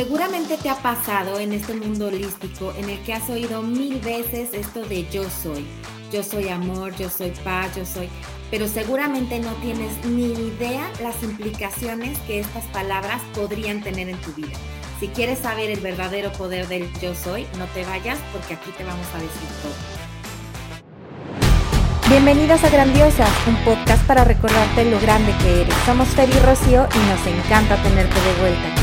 Seguramente te ha pasado en este mundo holístico en el que has oído mil veces esto de yo soy. Yo soy amor, yo soy paz, yo soy... Pero seguramente no tienes ni idea las implicaciones que estas palabras podrían tener en tu vida. Si quieres saber el verdadero poder del yo soy, no te vayas porque aquí te vamos a decir todo. Bienvenidas a Grandiosas, un podcast para recordarte lo grande que eres. Somos Fer y Rocío y nos encanta tenerte de vuelta.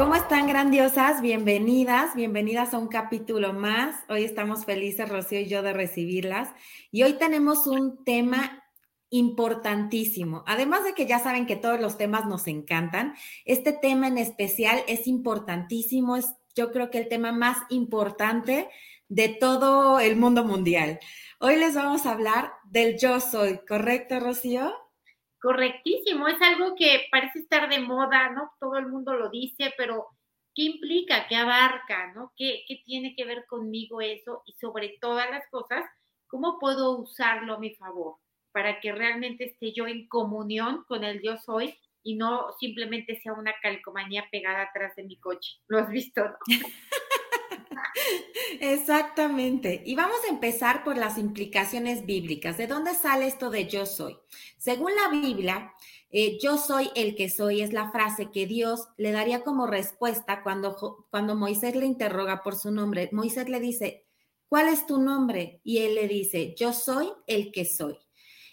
¿Cómo están grandiosas? Bienvenidas, bienvenidas a un capítulo más. Hoy estamos felices, Rocío y yo, de recibirlas. Y hoy tenemos un tema importantísimo. Además de que ya saben que todos los temas nos encantan, este tema en especial es importantísimo. Es yo creo que el tema más importante de todo el mundo mundial. Hoy les vamos a hablar del yo soy, ¿correcto, Rocío? Correctísimo, es algo que parece estar de moda, ¿no? Todo el mundo lo dice, pero ¿qué implica? ¿Qué abarca? ¿No? ¿Qué, qué tiene que ver conmigo eso? Y sobre todas las cosas, ¿cómo puedo usarlo a mi favor? Para que realmente esté yo en comunión con el yo soy y no simplemente sea una calcomanía pegada atrás de mi coche. ¿Lo has visto? ¿no? Exactamente. Y vamos a empezar por las implicaciones bíblicas. ¿De dónde sale esto de yo soy? Según la Biblia, eh, yo soy el que soy es la frase que Dios le daría como respuesta cuando, cuando Moisés le interroga por su nombre. Moisés le dice, ¿cuál es tu nombre? Y él le dice, yo soy el que soy.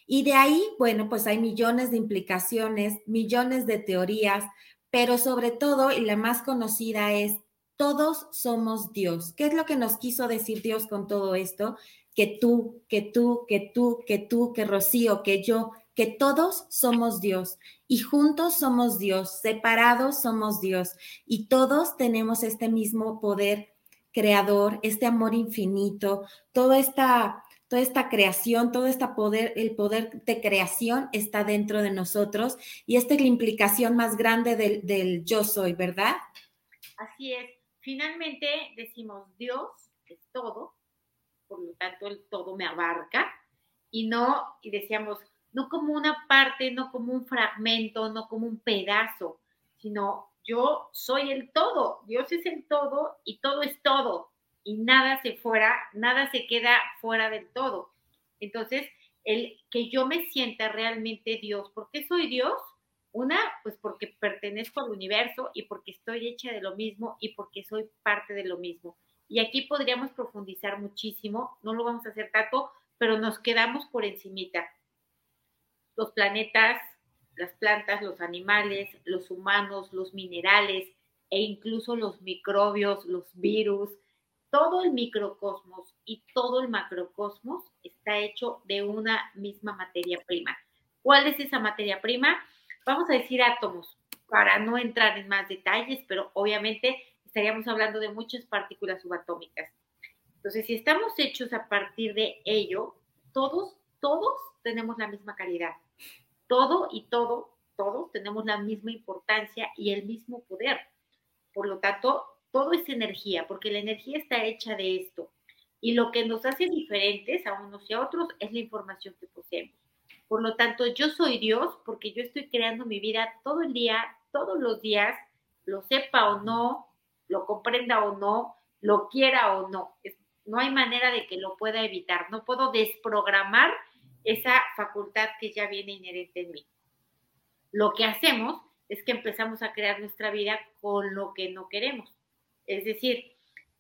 Y de ahí, bueno, pues hay millones de implicaciones, millones de teorías, pero sobre todo, y la más conocida es todos somos Dios. ¿Qué es lo que nos quiso decir Dios con todo esto? Que tú, que tú, que tú, que tú, que Rocío, que yo, que todos somos Dios y juntos somos Dios, separados somos Dios y todos tenemos este mismo poder creador, este amor infinito, toda esta toda esta creación, todo este poder, el poder de creación está dentro de nosotros y esta es la implicación más grande del, del yo soy, ¿verdad? Así es. Finalmente decimos Dios es todo, por lo tanto el todo me abarca y no, y decíamos, no como una parte, no como un fragmento, no como un pedazo, sino yo soy el todo, Dios es el todo y todo es todo y nada se fuera, nada se queda fuera del todo. Entonces, el que yo me sienta realmente Dios, ¿por qué soy Dios? Una, pues porque pertenezco al universo y porque estoy hecha de lo mismo y porque soy parte de lo mismo. Y aquí podríamos profundizar muchísimo, no lo vamos a hacer tanto, pero nos quedamos por encimita. Los planetas, las plantas, los animales, los humanos, los minerales e incluso los microbios, los virus, todo el microcosmos y todo el macrocosmos está hecho de una misma materia prima. ¿Cuál es esa materia prima? Vamos a decir átomos, para no entrar en más detalles, pero obviamente estaríamos hablando de muchas partículas subatómicas. Entonces, si estamos hechos a partir de ello, todos, todos tenemos la misma calidad. Todo y todo, todos tenemos la misma importancia y el mismo poder. Por lo tanto, todo es energía, porque la energía está hecha de esto. Y lo que nos hace diferentes a unos y a otros es la información que poseemos. Por lo tanto, yo soy Dios porque yo estoy creando mi vida todo el día, todos los días, lo sepa o no, lo comprenda o no, lo quiera o no. no hay manera de que lo pueda evitar. No puedo desprogramar esa facultad que ya viene inherente en mí. Lo que hacemos es que empezamos a crear nuestra vida con lo que no queremos. Es decir,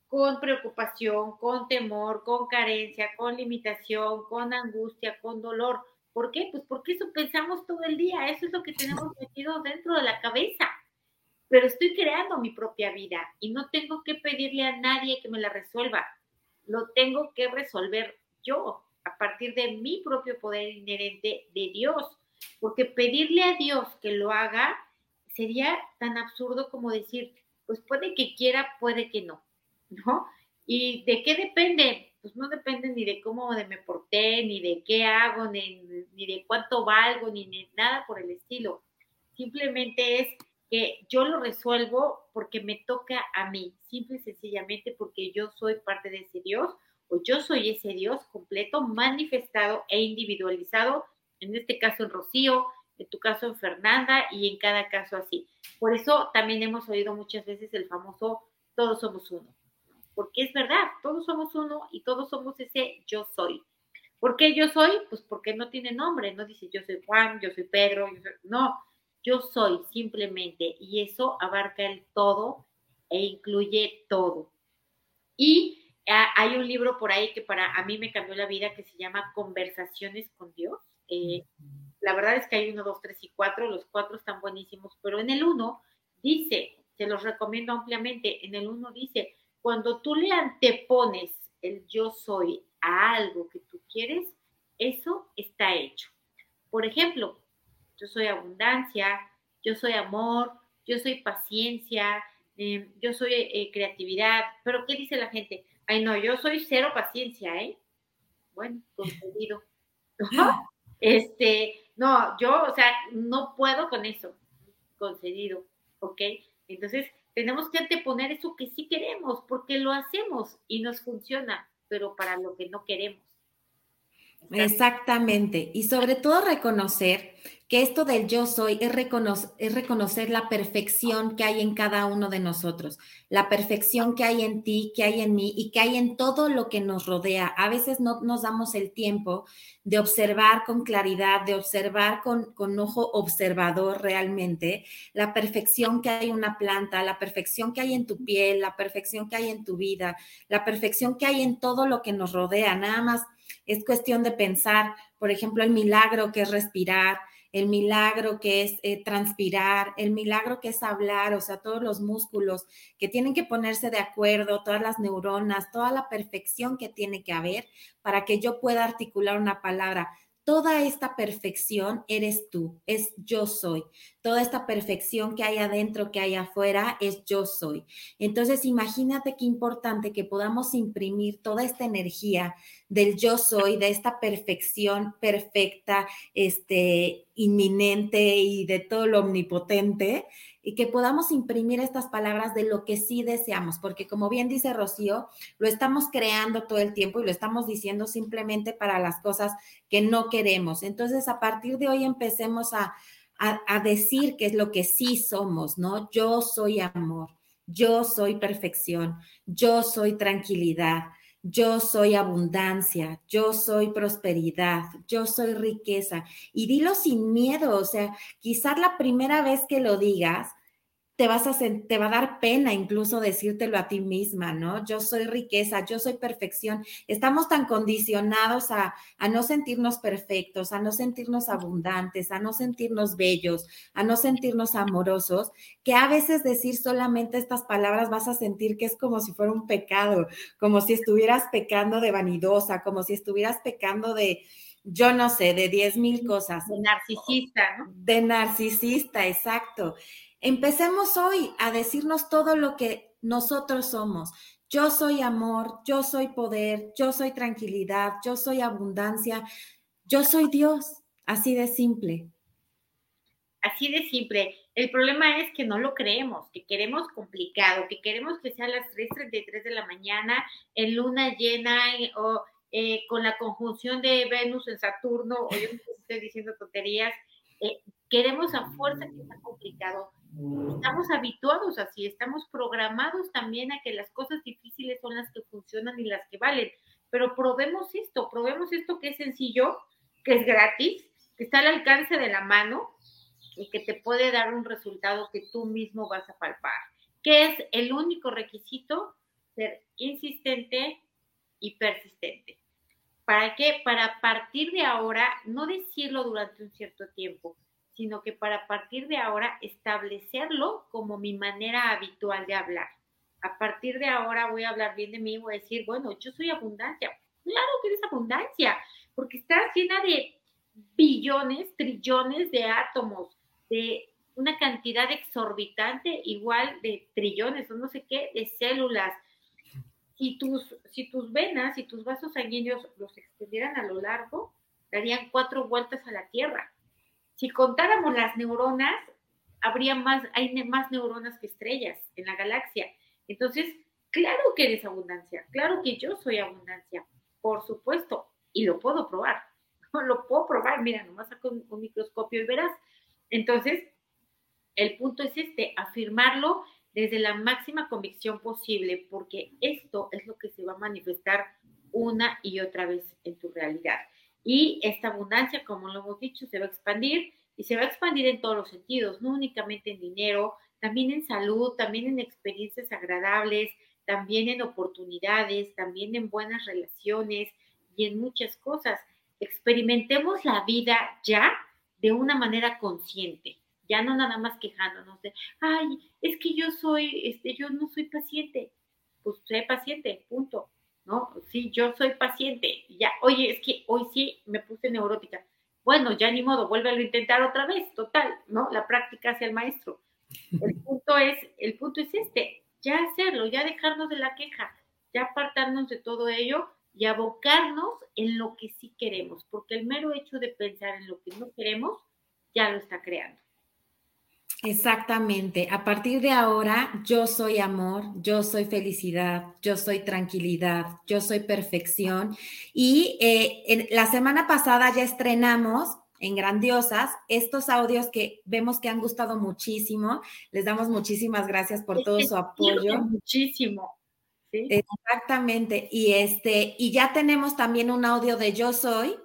con preocupación, con temor, con carencia, con limitación, con angustia, con dolor ¿Por qué? Pues porque eso pensamos todo el día, eso es lo que tenemos metido dentro de la cabeza. Pero estoy creando mi propia vida y no tengo que pedirle a nadie que me la resuelva. Lo tengo que resolver yo a partir de mi propio poder inherente de Dios. Porque pedirle a Dios que lo haga sería tan absurdo como decir, pues puede que quiera, puede que no, ¿no? ¿Y de qué depende? Pues no depende ni de cómo me porté, ni de qué hago, ni, de cuánto valgo, ni de nada por el estilo. Simplemente es que yo lo resuelvo porque me toca a mí, simple y sencillamente porque yo soy parte de ese Dios o yo soy ese Dios completo, manifestado e individualizado, en este caso en Rocío, en tu caso en Fernanda y en cada caso así. Por eso también hemos oído muchas veces el famoso todos somos uno, porque es verdad, todos somos uno y todos somos ese yo soy. ¿Por qué yo soy? Pues porque no tiene nombre, no dice yo soy Juan, yo soy Pedro, no, yo soy simplemente y eso abarca el todo e incluye todo. Y ah, hay un libro por ahí que para a mí me cambió la vida que se llama Conversaciones con Dios. Eh, la verdad es que hay uno, dos, tres y cuatro, los cuatro están buenísimos, pero en el uno dice, se los recomiendo ampliamente, en el uno dice, cuando tú le antepones el yo soy a algo que tú quieres, eso está hecho. Por ejemplo, yo soy abundancia, yo soy amor, yo soy paciencia, em, yo soy eh, creatividad, pero ¿qué dice la gente? Ay, no, yo soy cero paciencia, ¿eh? Bueno, concedido. este, no, yo, o sea, no puedo con eso, concedido, ¿ok? Entonces, tenemos que anteponer eso que sí queremos, porque lo hacemos y nos funciona, pero para lo que no queremos. Exactamente. Y sobre todo reconocer que esto del yo soy es reconocer, es reconocer, la perfección que hay en cada uno de nosotros, la perfección que hay en ti, que hay en mí y que hay en todo lo que nos rodea. A veces no nos damos el tiempo de observar con claridad, de observar con, con ojo observador realmente la perfección que hay en una planta, la perfección que hay en tu piel, la perfección que hay en tu vida, la perfección que hay en todo lo que nos rodea. Nada más es cuestión de pensar, por ejemplo, el milagro que es respirar, el milagro que es eh, transpirar, el milagro que es hablar, o sea, todos los músculos que tienen que ponerse de acuerdo, todas las neuronas, toda la perfección que tiene que haber para que yo pueda articular una palabra toda esta perfección eres tú, es yo soy. Toda esta perfección que hay adentro, que hay afuera, es yo soy. Entonces, imagínate qué importante que podamos imprimir toda esta energía del yo soy, de esta perfección perfecta, este, inminente y de todo lo omnipotente, y que podamos imprimir estas palabras de lo que sí deseamos, porque como bien dice Rocío, lo estamos creando todo el tiempo y lo estamos diciendo simplemente para las cosas que no queremos. Entonces, a partir de hoy empecemos a, a, decir qué es lo que sí somos, ¿no? Yo soy amor, yo soy perfección, yo soy tranquilidad, yo soy abundancia, yo soy prosperidad, yo soy riqueza. Y dilo sin miedo, o sea, quizás la primera vez que lo digas, te, vas a, te va a dar pena incluso decírtelo a ti misma, ¿no? Yo soy riqueza, yo soy perfección. Estamos tan condicionados a, a no sentirnos perfectos, a no sentirnos abundantes, a no sentirnos bellos, a no sentirnos amorosos, que a veces decir solamente estas palabras vas a sentir que es como si fuera un pecado, como si estuvieras pecando de vanidosa, como si estuvieras pecando de, yo no sé, de diez mil cosas. De narcisista, ¿no? De narcisista, exacto. Empecemos hoy a decirnos todo lo que nosotros somos. Yo soy amor, yo soy poder, yo soy tranquilidad, yo soy abundancia, yo soy Dios. Así de simple. Así de simple. El problema es que no lo creemos, que queremos complicado, que queremos que sea a las 3.33 de la mañana, en luna llena o eh, con la conjunción de Venus en Saturno, o yo estoy diciendo tonterías. Eh, queremos a fuerza que sea complicado Estamos habituados así, estamos programados también a que las cosas difíciles son las que funcionan y las que valen. Pero probemos esto, probemos esto que es sencillo, que es gratis, que está al alcance de la mano y que te puede dar un resultado que tú mismo vas a palpar. ¿Qué es el único requisito? Ser insistente y persistente. ¿Para qué? Para partir de ahora, no decirlo durante un cierto tiempo, sino que para partir de ahora establecerlo como mi manera habitual de hablar. A partir de ahora voy a hablar bien de mí, voy a decir, bueno, yo soy abundancia. Claro que eres abundancia, porque estás llena de billones, trillones de átomos, de una cantidad exorbitante, igual de trillones o no sé qué, de células. Si tus, si tus venas y tus vasos sanguíneos los extendieran a lo largo, darían cuatro vueltas a la Tierra si contáramos las neuronas, habría más, hay más neuronas que estrellas en la galaxia. Entonces, claro que eres abundancia, claro que yo soy abundancia, por supuesto, y lo puedo probar. lo puedo probar, mira, nomás saco un, un microscopio y verás. Entonces, el punto es este, afirmarlo desde la máxima convicción posible, porque esto es lo que se va a manifestar una y otra vez en tu realidad. Y esta abundancia, como lo hemos dicho, se va a expandir y se va a expandir en todos los sentidos, no únicamente en dinero, también en salud, también en experiencias agradables, también en oportunidades, también en buenas relaciones y en muchas cosas. Experimentemos la vida ya de una manera consciente, ya no nada más quejándonos de, ay, es que yo soy, este, yo no soy paciente. Pues sé paciente, punto. ¿No? Sí, yo soy paciente. Ya, oye, es que hoy sí me puse neurótica. Bueno, ya ni modo, vuélvelo a intentar otra vez, total, ¿no? La práctica hacia el maestro. El punto es, el punto es este, ya hacerlo, ya dejarnos de la queja, ya apartarnos de todo ello y abocarnos en lo que sí queremos, porque el mero hecho de pensar en lo que no queremos ya lo está creando. Exactamente. A partir de ahora, yo soy amor, yo soy felicidad, yo soy tranquilidad, yo soy perfección. Y eh, en, la semana pasada ya estrenamos en Grandiosas estos audios que vemos que han gustado muchísimo. Les damos muchísimas gracias por todo su apoyo. Muchísimo. Exactamente. Y este, y ya tenemos también un audio de Yo Soy,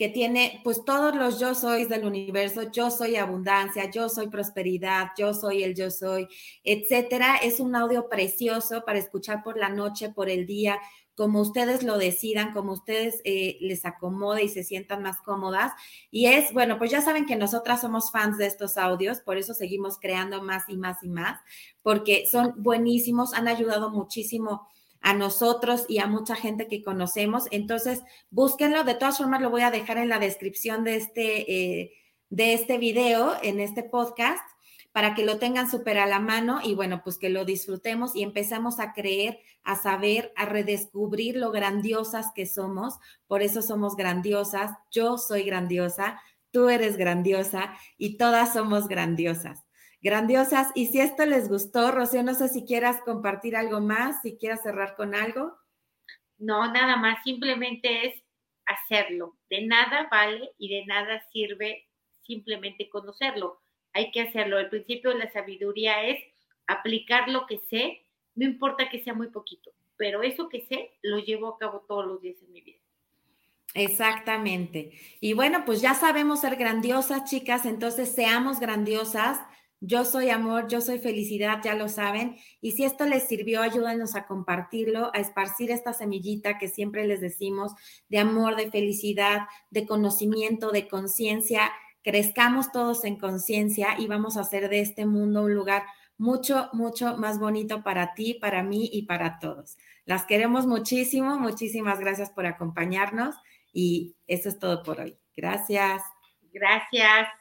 que tiene pues todos los yo soy del universo, yo soy abundancia, yo soy prosperidad, yo soy el yo soy, etcétera. Es un audio precioso para escuchar por la noche, por el día, como ustedes lo decidan, como ustedes eh, les acomode y se sientan más cómodas. Y es, bueno, pues ya saben que nosotras somos fans de estos audios, por eso seguimos creando más y más y más, porque son buenísimos, han ayudado muchísimo a nosotros y a mucha gente que conocemos. Entonces, búsquenlo. De todas formas, lo voy a dejar en la descripción de este, eh, de este video, en este podcast, para que lo tengan súper a la mano y bueno, pues que lo disfrutemos y empezamos a creer, a saber, a redescubrir lo grandiosas que somos. Por eso somos grandiosas. Yo soy grandiosa, tú eres grandiosa y todas somos grandiosas grandiosas. Y si esto les gustó, Rocío, no sé si quieras compartir algo más, si quieras cerrar con algo. No, nada más, simplemente es hacerlo. De nada vale y de nada sirve simplemente conocerlo. Hay que hacerlo. El principio de la sabiduría es aplicar lo que sé, no importa que sea muy poquito, pero eso que sé lo llevo a cabo todos los días en mi vida. Exactamente. Y bueno, pues ya sabemos ser grandiosas, chicas, entonces seamos grandiosas, yo soy amor, yo soy felicidad, ya lo saben. Y si esto les sirvió, ayúdanos a compartirlo, a esparcir esta semillita que siempre les decimos de amor, de felicidad, de conocimiento, de conciencia. Crezcamos todos en conciencia y vamos a hacer de este mundo un lugar mucho, mucho más bonito para ti, para mí y para todos. Las queremos muchísimo. Muchísimas gracias por acompañarnos y eso es todo por hoy. Gracias. Gracias.